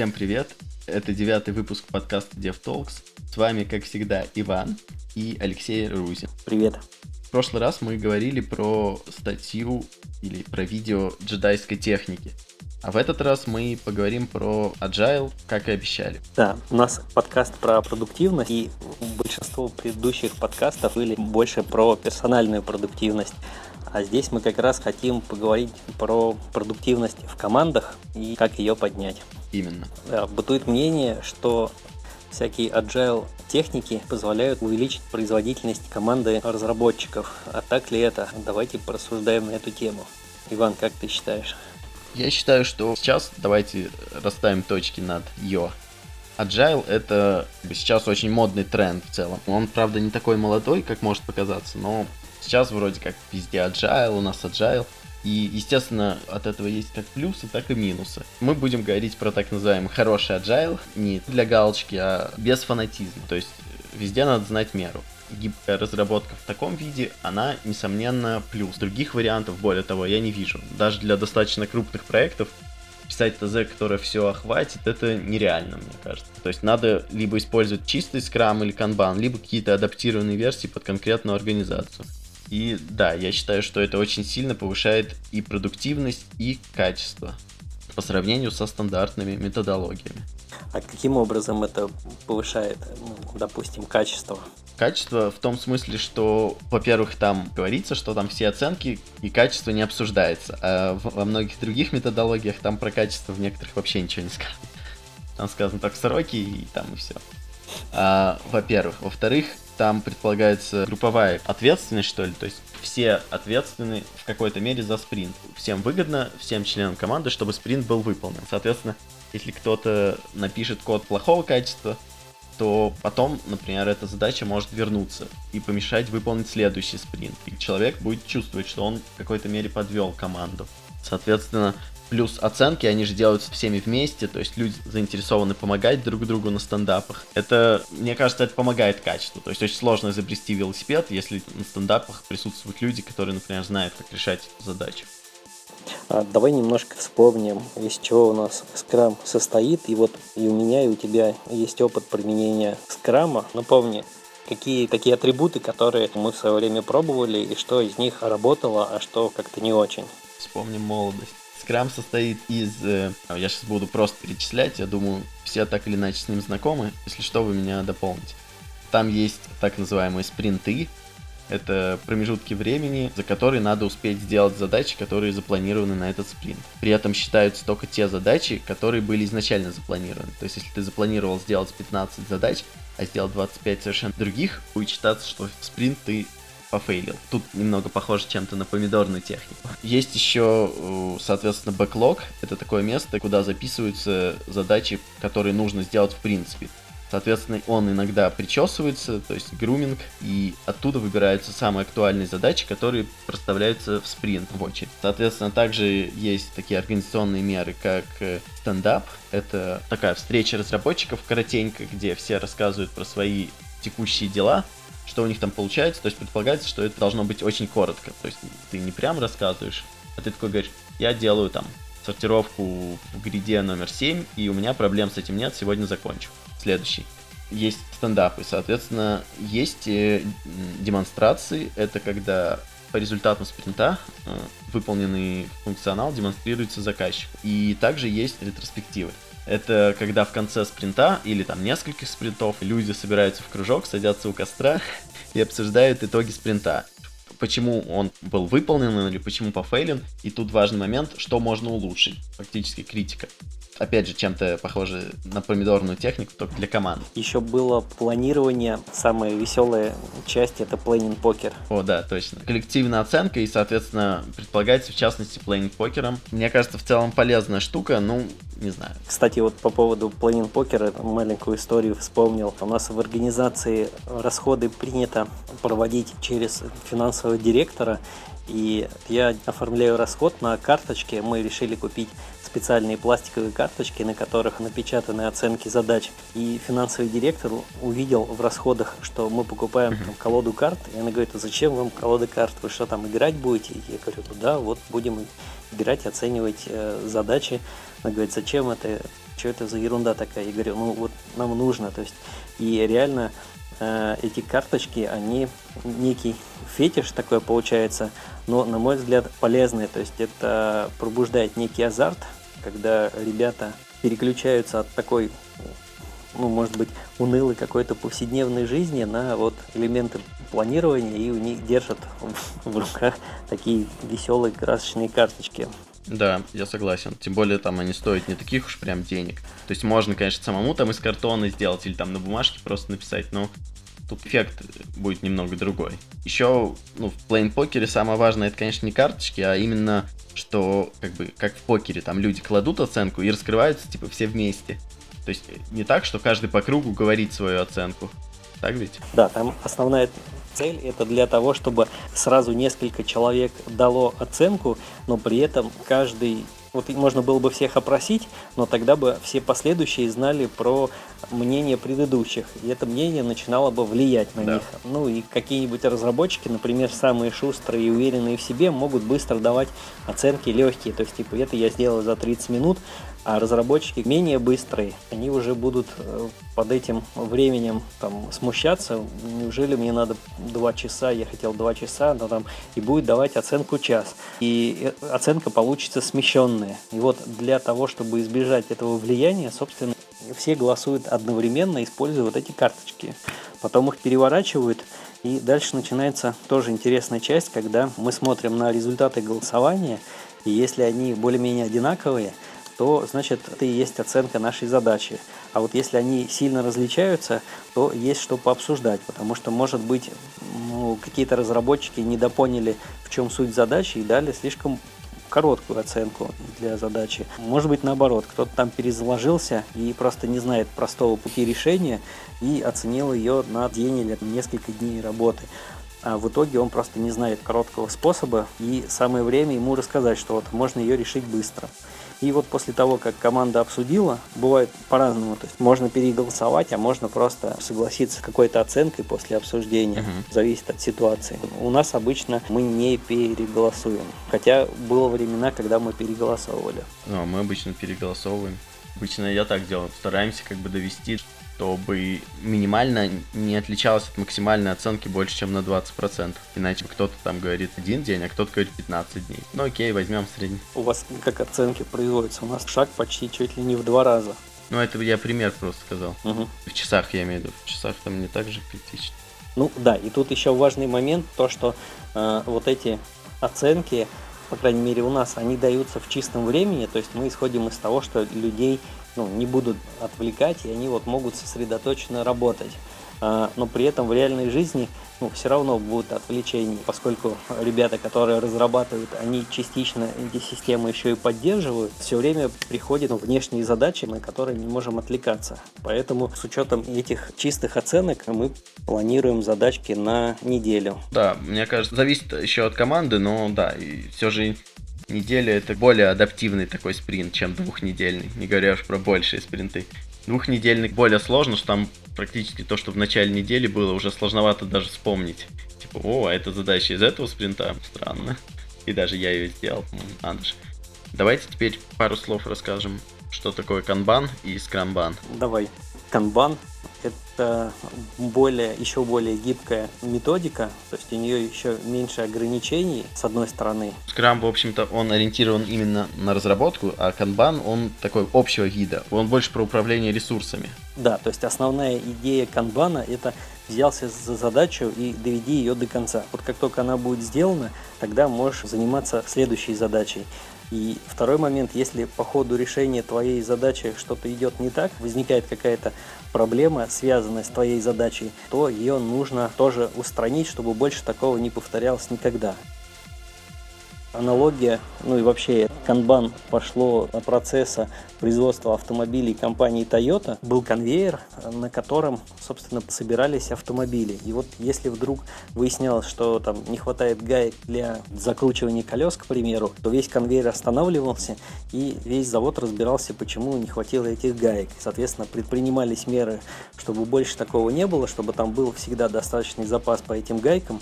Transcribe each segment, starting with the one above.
Всем привет! Это девятый выпуск подкаста DevTalks. С вами, как всегда, Иван и Алексей Рузин. Привет. В прошлый раз мы говорили про статью или про видео джедайской техники. А в этот раз мы поговорим про Agile, как и обещали. Да, у нас подкаст про продуктивность, и большинство предыдущих подкастов были больше про персональную продуктивность. А здесь мы как раз хотим поговорить про продуктивность в командах и как ее поднять. Именно. Да, бытует мнение, что всякие agile техники позволяют увеличить производительность команды разработчиков. А так ли это? Давайте порассуждаем на эту тему. Иван, как ты считаешь? Я считаю, что сейчас давайте расставим точки над Йо. Agile это сейчас очень модный тренд в целом. Он, правда, не такой молодой, как может показаться, но Сейчас вроде как везде agile, у нас agile. И, естественно, от этого есть как плюсы, так и минусы. Мы будем говорить про так называемый хороший agile, не для галочки, а без фанатизма. То есть везде надо знать меру. Гибкая разработка в таком виде, она, несомненно, плюс. Других вариантов, более того, я не вижу. Даже для достаточно крупных проектов писать ТЗ, которое все охватит, это нереально, мне кажется. То есть надо либо использовать чистый скрам или канбан, либо какие-то адаптированные версии под конкретную организацию. И да, я считаю, что это очень сильно повышает и продуктивность, и качество по сравнению со стандартными методологиями. А каким образом это повышает, ну, допустим, качество? Качество в том смысле, что, во-первых, там говорится, что там все оценки и качество не обсуждается, а во многих других методологиях там про качество в некоторых вообще ничего не сказано. Там сказано так сроки и там и все. А, во-первых. Во-вторых, там предполагается групповая ответственность, что ли, то есть все ответственны в какой-то мере за спринт. Всем выгодно, всем членам команды, чтобы спринт был выполнен. Соответственно, если кто-то напишет код плохого качества, то потом, например, эта задача может вернуться и помешать выполнить следующий спринт. И человек будет чувствовать, что он в какой-то мере подвел команду. Соответственно, Плюс оценки, они же делаются всеми вместе, то есть люди заинтересованы помогать друг другу на стендапах. Это, мне кажется, это помогает качеству. То есть очень сложно изобрести велосипед, если на стендапах присутствуют люди, которые, например, знают, как решать задачи. А, давай немножко вспомним, из чего у нас скрам состоит. И вот и у меня, и у тебя есть опыт применения скрама. Напомни, какие такие атрибуты, которые мы в свое время пробовали, и что из них работало, а что как-то не очень. Вспомним молодость. Скрам состоит из... Э, я сейчас буду просто перечислять, я думаю, все так или иначе с ним знакомы. Если что, вы меня дополните. Там есть так называемые спринты. Это промежутки времени, за которые надо успеть сделать задачи, которые запланированы на этот спринт. При этом считаются только те задачи, которые были изначально запланированы. То есть, если ты запланировал сделать 15 задач, а сделал 25 совершенно других, будет считаться, что в спринт ты пофейлил. Тут немного похоже чем-то на помидорную технику. Есть еще, э, соответственно, бэклог. Это такое место, куда записываются задачи, которые нужно сделать в принципе. Соответственно, он иногда причесывается, то есть груминг, и оттуда выбираются самые актуальные задачи, которые проставляются в спринт в очередь. Соответственно, также есть такие организационные меры, как э, стендап. Это такая встреча разработчиков коротенько, где все рассказывают про свои текущие дела, что у них там получается. То есть предполагается, что это должно быть очень коротко. То есть ты не прям рассказываешь, а ты такой говоришь, я делаю там сортировку в гриде номер 7, и у меня проблем с этим нет, сегодня закончу. Следующий. Есть стендапы, соответственно, есть э, демонстрации. Это когда по результатам спринта э, выполненный функционал демонстрируется заказчику. И также есть ретроспективы. Это когда в конце спринта или там нескольких спринтов люди собираются в кружок, садятся у костра и обсуждают итоги спринта. Почему он был выполнен или почему пофейлен. И тут важный момент, что можно улучшить. Фактически критика опять же, чем-то похоже на помидорную технику, только для команд. Еще было планирование, самая веселая часть это плейнинг покер. О, да, точно. Коллективная оценка и, соответственно, предполагается в частности плейнинг покером. Мне кажется, в целом полезная штука, ну, не знаю. Кстати, вот по поводу плейнинг покера маленькую историю вспомнил. У нас в организации расходы принято проводить через финансового директора, и я оформляю расход на карточке. Мы решили купить специальные пластиковые карточки, на которых напечатаны оценки задач. И финансовый директор увидел в расходах, что мы покупаем там, колоду карт. И она говорит, а зачем вам колода карт? Вы что там, играть будете? Я говорю, ну да, вот будем играть, оценивать э, задачи. Она говорит, зачем это? что это за ерунда такая? Я говорю, ну вот нам нужно, то есть, и реально э, эти карточки, они некий фетиш такой получается, но, на мой взгляд, полезный, то есть это пробуждает некий азарт, когда ребята переключаются от такой ну, может быть, унылой какой-то повседневной жизни на вот элементы планирования, и у них держат в руках такие веселые красочные карточки. Да, я согласен. Тем более там они стоят не таких уж прям денег. То есть можно, конечно, самому там из картона сделать или там на бумажке просто написать, но тут эффект будет немного другой. Еще, ну, в плейн покере самое важное это, конечно, не карточки, а именно, что, как бы, как в покере, там люди кладут оценку и раскрываются, типа, все вместе. То есть не так, что каждый по кругу говорит свою оценку. Так ведь? Да, там основная цель это для того, чтобы сразу несколько человек дало оценку, но при этом каждый вот можно было бы всех опросить, но тогда бы все последующие знали про мнение предыдущих, и это мнение начинало бы влиять на да. них. Ну и какие-нибудь разработчики, например, самые шустрые и уверенные в себе, могут быстро давать оценки легкие, то есть типа это я сделал за 30 минут, а разработчики менее быстрые, они уже будут э, под этим временем там смущаться, неужели мне надо 2 часа, я хотел 2 часа, но там и будет давать оценку час. И э, оценка получится смещенная. И вот для того, чтобы избежать этого влияния, собственно, все голосуют одновременно, используя вот эти карточки. Потом их переворачивают, и дальше начинается тоже интересная часть, когда мы смотрим на результаты голосования, и если они более-менее одинаковые – то значит это и есть оценка нашей задачи. А вот если они сильно различаются, то есть что пообсуждать, потому что, может быть, ну, какие-то разработчики недопоняли, в чем суть задачи и дали слишком короткую оценку для задачи. Может быть, наоборот, кто-то там перезаложился и просто не знает простого пути решения и оценил ее на день или несколько дней работы. А в итоге он просто не знает короткого способа, и самое время ему рассказать, что вот можно ее решить быстро. И вот после того, как команда обсудила, бывает по-разному. То есть можно переголосовать, а можно просто согласиться с какой-то оценкой после обсуждения. Угу. Зависит от ситуации. У нас обычно мы не переголосуем. Хотя было времена, когда мы переголосовывали. Ну, мы обычно переголосовываем. Обычно я так делаю. Стараемся как бы довести чтобы минимально не отличалось от максимальной оценки больше, чем на 20%. Иначе кто-то там говорит один день, а кто-то говорит 15 дней. Ну окей, возьмем средний. У вас как оценки производятся? У нас шаг почти чуть ли не в два раза. Ну это я пример просто сказал. Угу. В часах я имею в виду. В часах там не так же критично. Ну да, и тут еще важный момент, то что э, вот эти оценки, по крайней мере у нас, они даются в чистом времени, то есть мы исходим из того, что людей ну, не будут отвлекать, и они вот могут сосредоточенно работать. А, но при этом в реальной жизни ну, все равно будут отвлечения, поскольку ребята, которые разрабатывают, они частично эти системы еще и поддерживают, все время приходят ну, внешние задачи, на которые не можем отвлекаться. Поэтому с учетом этих чистых оценок мы планируем задачки на неделю. Да, мне кажется, зависит еще от команды, но да, и все же неделя это более адаптивный такой спринт, чем двухнедельный, не говоря уж про большие спринты. Двухнедельный более сложно, что там практически то, что в начале недели было, уже сложновато даже вспомнить. Типа, о, а это задача из этого спринта? Странно. И даже я ее сделал, надо же. Давайте теперь пару слов расскажем, что такое канбан и скрамбан. Давай. Канбан это более, еще более гибкая методика, то есть у нее еще меньше ограничений, с одной стороны. Scrum, в общем-то, он ориентирован именно на разработку, а Kanban, он такой общего вида, он больше про управление ресурсами. Да, то есть основная идея канбана это взялся за задачу и доведи ее до конца. Вот как только она будет сделана, тогда можешь заниматься следующей задачей. И второй момент, если по ходу решения твоей задачи что-то идет не так, возникает какая-то проблема, связанная с твоей задачей, то ее нужно тоже устранить, чтобы больше такого не повторялось никогда аналогия, ну и вообще канбан пошло на процесса производства автомобилей компании Toyota. Был конвейер, на котором, собственно, собирались автомобили. И вот если вдруг выяснялось, что там не хватает гаек для закручивания колес, к примеру, то весь конвейер останавливался и весь завод разбирался, почему не хватило этих гаек. Соответственно, предпринимались меры, чтобы больше такого не было, чтобы там был всегда достаточный запас по этим гайкам.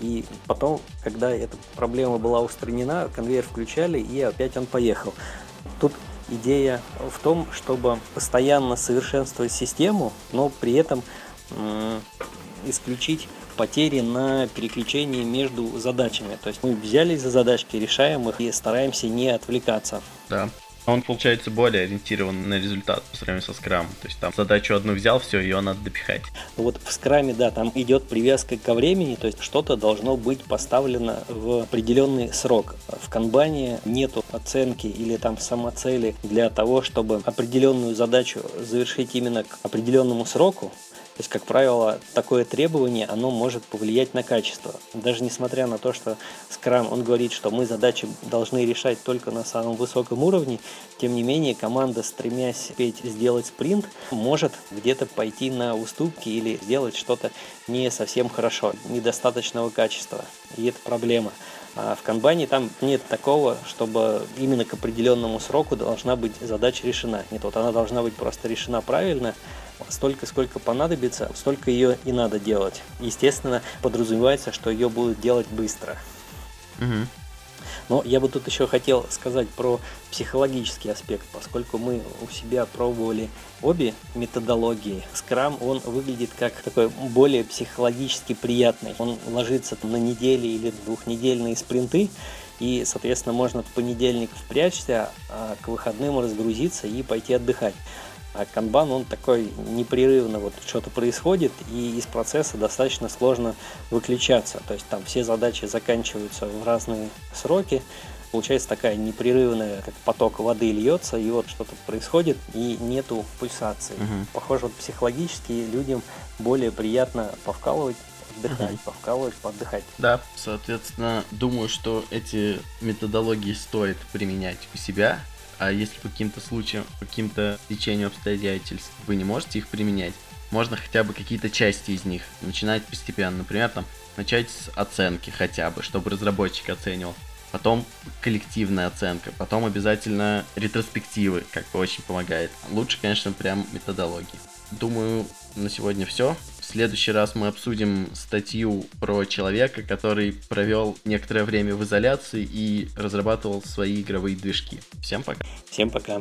И потом, когда эта проблема была устранена, конвейер включали, и опять он поехал. Тут идея в том, чтобы постоянно совершенствовать систему, но при этом исключить потери на переключении между задачами. То есть мы взялись за задачки, решаем их и стараемся не отвлекаться. Да. Он, получается, более ориентирован на результат по сравнению со скрамом. То есть там задачу одну взял, все, ее надо допихать. Вот в скраме, да, там идет привязка ко времени, то есть что-то должно быть поставлено в определенный срок. В канбане нету оценки или там самоцели для того, чтобы определенную задачу завершить именно к определенному сроку. То есть, как правило, такое требование, оно может повлиять на качество. Даже несмотря на то, что Scrum, он говорит, что мы задачи должны решать только на самом высоком уровне, тем не менее, команда, стремясь успеть сделать спринт, может где-то пойти на уступки или сделать что-то не совсем хорошо, недостаточного качества. И это проблема. А в канбане там нет такого, чтобы именно к определенному сроку должна быть задача решена. Нет, вот она должна быть просто решена правильно, столько, сколько понадобится, столько ее и надо делать. Естественно, подразумевается, что ее будут делать быстро. Угу. Но я бы тут еще хотел сказать про психологический аспект, поскольку мы у себя пробовали обе методологии. Скрам, он выглядит как такой более психологически приятный. Он ложится на недели или двухнедельные спринты, и, соответственно, можно в понедельник впрячься, а к выходным разгрузиться и пойти отдыхать. А канбан, он такой непрерывно, вот что-то происходит, и из процесса достаточно сложно выключаться. То есть там все задачи заканчиваются в разные сроки, получается такая непрерывная, как поток воды льется, и вот что-то происходит, и нету пульсации. Угу. Похоже, вот психологически людям более приятно повкалывать отдыхать, угу. повкалывать, поотдыхать. Да, соответственно, думаю, что эти методологии стоит применять у себя, а если по каким-то случаям, по каким-то течению обстоятельств вы не можете их применять, можно хотя бы какие-то части из них начинать постепенно. Например, там начать с оценки хотя бы, чтобы разработчик оценивал. Потом коллективная оценка, потом обязательно ретроспективы, как бы очень помогает. Лучше, конечно, прям методологии. Думаю, на сегодня все. Следующий раз мы обсудим статью про человека, который провел некоторое время в изоляции и разрабатывал свои игровые движки. Всем пока. Всем пока.